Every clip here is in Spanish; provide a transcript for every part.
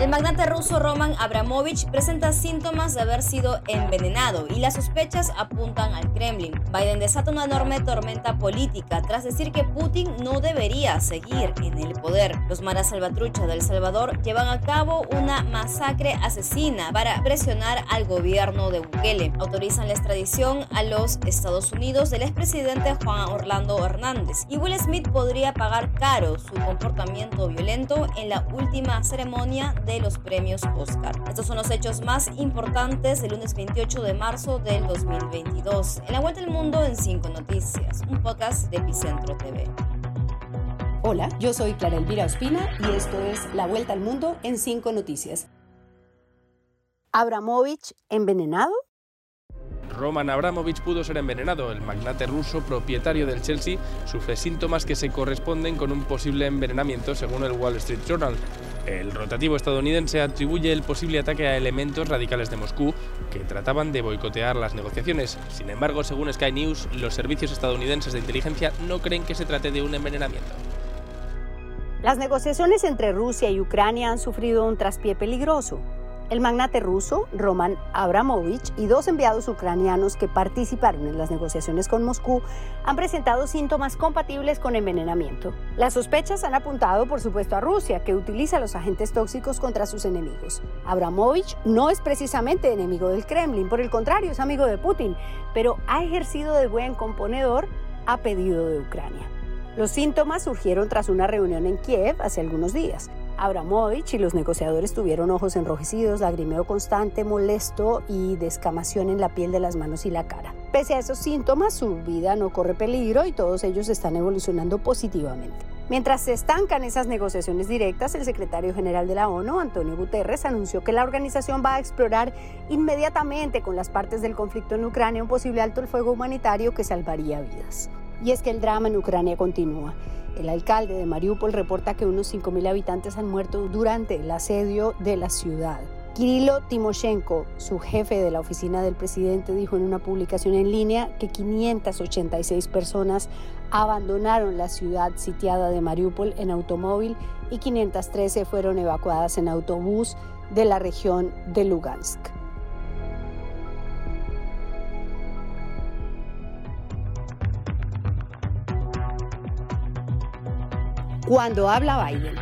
El magnate ruso Roman Abramovich presenta síntomas de haber sido envenenado y las sospechas apuntan al Kremlin. Biden desata una enorme tormenta política tras decir que Putin no debería seguir en el poder. Los maras salvatrucha de El Salvador llevan a cabo una masacre asesina para presionar al gobierno de Bukele. Autorizan la extradición a los Estados Unidos del expresidente Juan Orlando Hernández y Will Smith podría pagar caro su comportamiento violento en la última ceremonia de los premios Oscar. Estos son los hechos más importantes del lunes 28 de marzo del 2022. En la vuelta al mundo en 5 noticias, un podcast de Epicentro TV. Hola, yo soy Clara Elvira Ospina y esto es La Vuelta al Mundo en 5 noticias. ¿Abramovich envenenado? Roman Abramovich pudo ser envenenado. El magnate ruso, propietario del Chelsea, sufre síntomas que se corresponden con un posible envenenamiento, según el Wall Street Journal. El rotativo estadounidense atribuye el posible ataque a elementos radicales de Moscú que trataban de boicotear las negociaciones. Sin embargo, según Sky News, los servicios estadounidenses de inteligencia no creen que se trate de un envenenamiento. Las negociaciones entre Rusia y Ucrania han sufrido un traspié peligroso. El magnate ruso, Roman Abramovich, y dos enviados ucranianos que participaron en las negociaciones con Moscú han presentado síntomas compatibles con envenenamiento. Las sospechas han apuntado, por supuesto, a Rusia, que utiliza los agentes tóxicos contra sus enemigos. Abramovich no es precisamente enemigo del Kremlin, por el contrario, es amigo de Putin, pero ha ejercido de buen componedor a pedido de Ucrania. Los síntomas surgieron tras una reunión en Kiev hace algunos días. Abramovich y los negociadores tuvieron ojos enrojecidos, lagrimeo constante, molesto y descamación en la piel de las manos y la cara. Pese a esos síntomas, su vida no corre peligro y todos ellos están evolucionando positivamente. Mientras se estancan esas negociaciones directas, el secretario general de la ONU, Antonio Guterres, anunció que la organización va a explorar inmediatamente con las partes del conflicto en Ucrania un posible alto el fuego humanitario que salvaría vidas. Y es que el drama en Ucrania continúa. El alcalde de Mariupol reporta que unos 5.000 habitantes han muerto durante el asedio de la ciudad. Kirilo Timoshenko, su jefe de la oficina del presidente, dijo en una publicación en línea que 586 personas abandonaron la ciudad sitiada de Mariupol en automóvil y 513 fueron evacuadas en autobús de la región de Lugansk. Cuando habla Biden.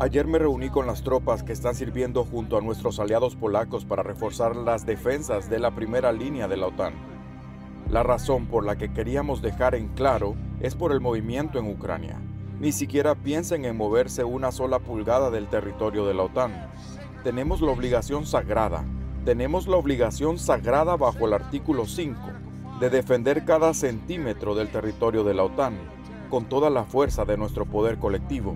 Ayer me reuní con las tropas que están sirviendo junto a nuestros aliados polacos para reforzar las defensas de la primera línea de la OTAN. La razón por la que queríamos dejar en claro es por el movimiento en Ucrania. Ni siquiera piensen en moverse una sola pulgada del territorio de la OTAN. Tenemos la obligación sagrada. Tenemos la obligación sagrada bajo el artículo 5 de defender cada centímetro del territorio de la OTAN con toda la fuerza de nuestro poder colectivo.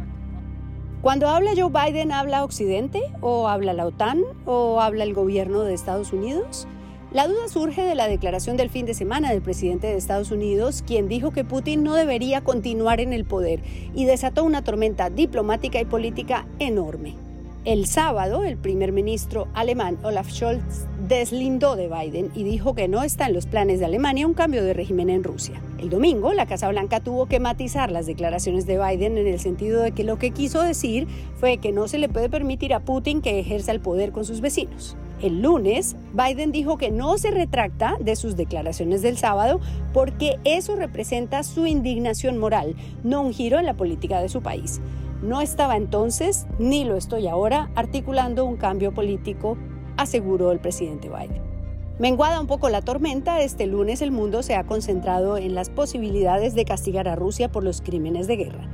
Cuando habla Joe Biden, ¿habla Occidente o habla la OTAN o habla el gobierno de Estados Unidos? La duda surge de la declaración del fin de semana del presidente de Estados Unidos, quien dijo que Putin no debería continuar en el poder y desató una tormenta diplomática y política enorme. El sábado, el primer ministro alemán Olaf Scholz deslindó de Biden y dijo que no está en los planes de Alemania un cambio de régimen en Rusia. El domingo, la Casa Blanca tuvo que matizar las declaraciones de Biden en el sentido de que lo que quiso decir fue que no se le puede permitir a Putin que ejerza el poder con sus vecinos. El lunes, Biden dijo que no se retracta de sus declaraciones del sábado porque eso representa su indignación moral, no un giro en la política de su país. No estaba entonces, ni lo estoy ahora, articulando un cambio político, aseguró el presidente Biden. Menguada un poco la tormenta, este lunes el mundo se ha concentrado en las posibilidades de castigar a Rusia por los crímenes de guerra.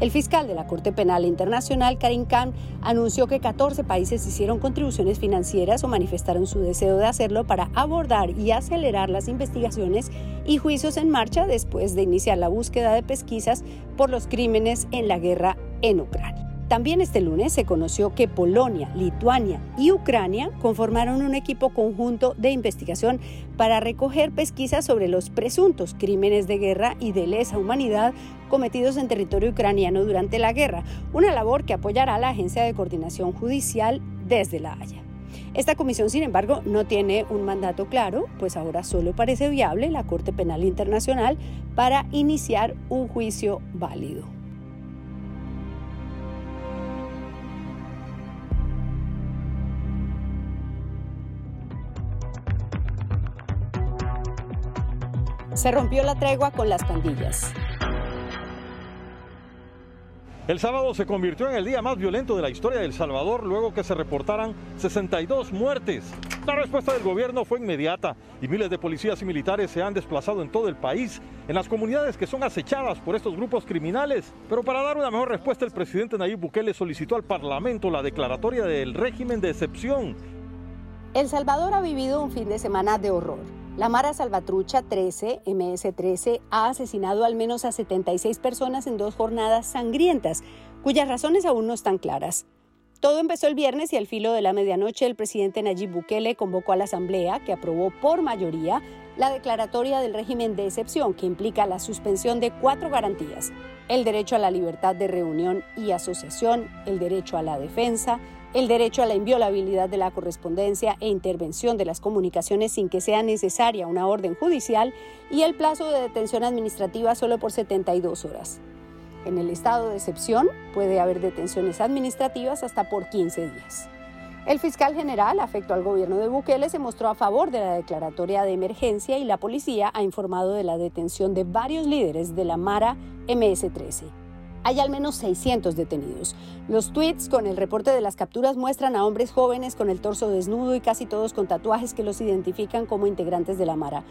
El fiscal de la Corte Penal Internacional, Karim Khan, anunció que 14 países hicieron contribuciones financieras o manifestaron su deseo de hacerlo para abordar y acelerar las investigaciones y juicios en marcha después de iniciar la búsqueda de pesquisas por los crímenes en la guerra También este lunes se conoció que Polonia, Lituania y Ucrania conformaron un equipo conjunto de investigación para recoger pesquisas sobre los presuntos crímenes de guerra y de lesa humanidad cometidos en territorio ucraniano durante la guerra, una labor que apoyará la Agencia de Coordinación Judicial desde La Haya. Esta comisión, sin embargo, no tiene un mandato claro, pues ahora solo parece viable la Corte Penal Internacional para iniciar un juicio válido. Se rompió la tregua con las pandillas. El sábado se convirtió en el día más violento de la historia de El Salvador luego que se reportaran 62 muertes. La respuesta del gobierno fue inmediata y miles de policías y militares se han desplazado en todo el país, en las comunidades que son acechadas por estos grupos criminales. Pero para dar una mejor respuesta, el presidente Nayib Bukele solicitó al Parlamento la declaratoria del régimen de excepción. El Salvador ha vivido un fin de semana de horror. La Mara Salvatrucha 13, MS-13, ha asesinado al menos a 76 personas en dos jornadas sangrientas, cuyas razones aún no están claras. Todo empezó el viernes y al filo de la medianoche el presidente Nayib Bukele convocó a la Asamblea, que aprobó por mayoría la declaratoria del régimen de excepción, que implica la suspensión de cuatro garantías, el derecho a la libertad de reunión y asociación, el derecho a la defensa, el derecho a la inviolabilidad de la correspondencia e intervención de las comunicaciones sin que sea necesaria una orden judicial y el plazo de detención administrativa solo por 72 horas. En el estado de excepción puede haber detenciones administrativas hasta por 15 días. El fiscal general, afecto al gobierno de Bukele, se mostró a favor de la declaratoria de emergencia y la policía ha informado de la detención de varios líderes de la Mara MS-13 hay al menos 600 detenidos. Los tweets con el reporte de las capturas muestran a hombres jóvenes con el torso desnudo y casi todos con tatuajes que los identifican como integrantes de la Mara.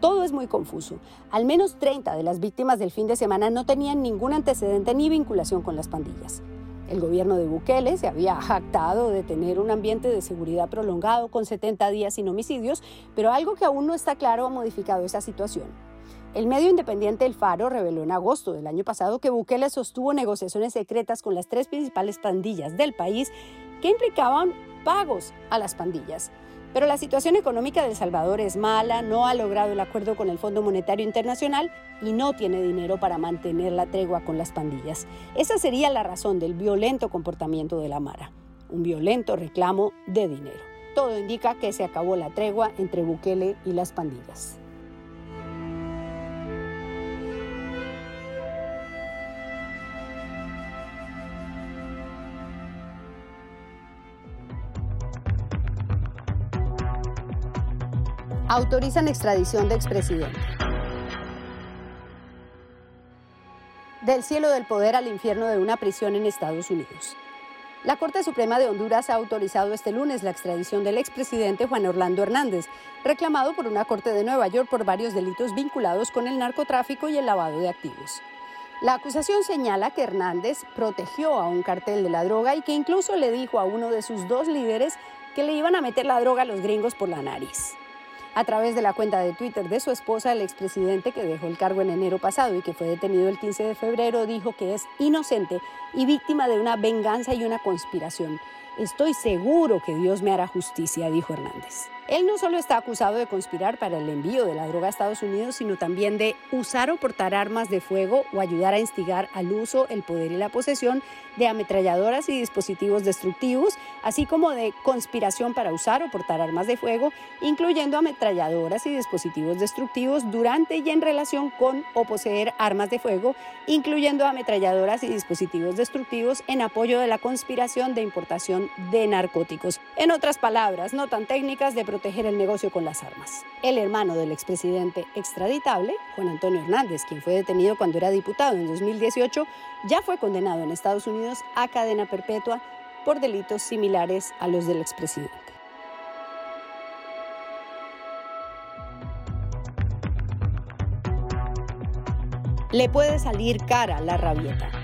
Todo es muy confuso. Al menos 30 de las víctimas del fin de semana no tenían ningún antecedente ni vinculación con las pandillas. El gobierno de Bukele se había jactado de tener un ambiente de seguridad prolongado con 70 días sin homicidios, pero algo que aún no está claro ha modificado esa situación. El medio independiente El Faro reveló en agosto del año pasado que Bukele sostuvo negociaciones secretas con las tres principales pandillas del país que implicaban pagos a las pandillas. Pero la situación económica de El Salvador es mala, no ha logrado el acuerdo con el Fondo Monetario Internacional y no tiene dinero para mantener la tregua con las pandillas. Esa sería la razón del violento comportamiento de la Mara, un violento reclamo de dinero. Todo indica que se acabó la tregua entre Bukele y las pandillas. Autorizan extradición de expresidente. Del cielo del poder al infierno de una prisión en Estados Unidos. La Corte Suprema de Honduras ha autorizado este lunes la extradición del expresidente Juan Orlando Hernández, reclamado por una corte de Nueva York por varios delitos vinculados con el narcotráfico y el lavado de activos. La acusación señala que Hernández protegió a un cartel de la droga y que incluso le dijo a uno de sus dos líderes que le iban a meter la droga a los gringos por la nariz. A través de la cuenta de Twitter de su esposa, el expresidente que dejó el cargo en enero pasado y que fue detenido el 15 de febrero, dijo que es inocente y víctima de una venganza y una conspiración. Estoy seguro que Dios me hará justicia, dijo Hernández. Él no solo está acusado de conspirar para el envío de la droga a Estados Unidos, sino también de usar o portar armas de fuego o ayudar a instigar al uso, el poder y la posesión de ametralladoras y dispositivos destructivos, así como de conspiración para usar o portar armas de fuego, incluyendo ametralladoras y dispositivos destructivos durante y en relación con o poseer armas de fuego, incluyendo ametralladoras y dispositivos destructivos en apoyo de la conspiración de importación de narcóticos. En otras palabras, no tan técnicas de proteger el negocio con las armas. El hermano del expresidente extraditable, Juan Antonio Hernández, quien fue detenido cuando era diputado en 2018, ya fue condenado en Estados Unidos a cadena perpetua por delitos similares a los del expresidente. Le puede salir cara la rabieta.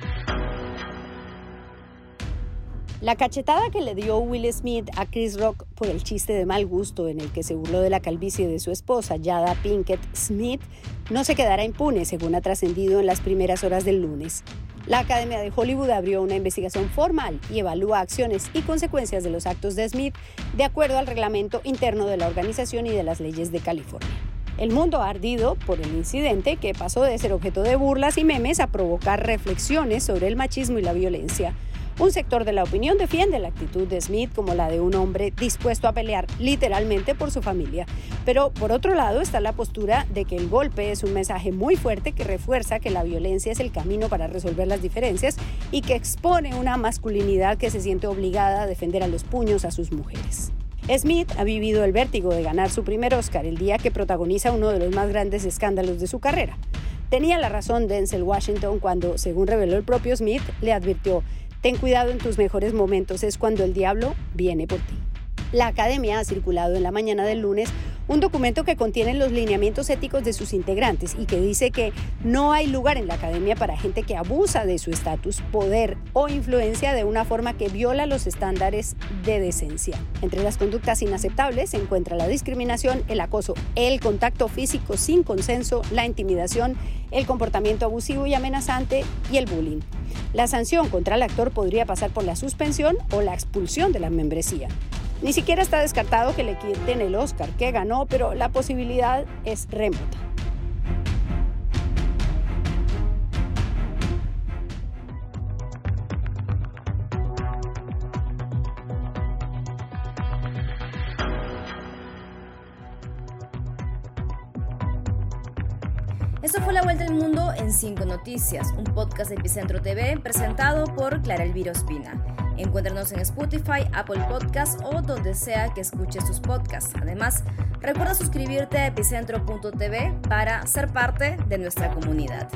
La cachetada que le dio Will Smith a Chris Rock por el chiste de mal gusto en el que se burló de la calvicie de su esposa, Yada Pinkett Smith, no se quedará impune, según ha trascendido en las primeras horas del lunes. La Academia de Hollywood abrió una investigación formal y evalúa acciones y consecuencias de los actos de Smith de acuerdo al reglamento interno de la organización y de las leyes de California. El mundo ha ardido por el incidente que pasó de ser objeto de burlas y memes a provocar reflexiones sobre el machismo y la violencia. Un sector de la opinión defiende la actitud de Smith como la de un hombre dispuesto a pelear literalmente por su familia. Pero por otro lado está la postura de que el golpe es un mensaje muy fuerte que refuerza que la violencia es el camino para resolver las diferencias y que expone una masculinidad que se siente obligada a defender a los puños a sus mujeres. Smith ha vivido el vértigo de ganar su primer Oscar el día que protagoniza uno de los más grandes escándalos de su carrera. Tenía la razón Denzel Washington cuando, según reveló el propio Smith, le advirtió, ten cuidado en tus mejores momentos, es cuando el diablo viene por ti. La academia ha circulado en la mañana del lunes un documento que contiene los lineamientos éticos de sus integrantes y que dice que no hay lugar en la academia para gente que abusa de su estatus, poder o influencia de una forma que viola los estándares de decencia. Entre las conductas inaceptables se encuentra la discriminación, el acoso, el contacto físico sin consenso, la intimidación, el comportamiento abusivo y amenazante y el bullying. La sanción contra el actor podría pasar por la suspensión o la expulsión de la membresía. Ni siquiera está descartado que le quiten el Oscar que ganó, pero la posibilidad es remota. Esto fue La Vuelta al Mundo en 5 Noticias, un podcast de Epicentro TV presentado por Clara Elvira Ospina. Encuéntranos en Spotify, Apple Podcasts o donde sea que escuches tus podcasts. Además, recuerda suscribirte a epicentro.tv para ser parte de nuestra comunidad.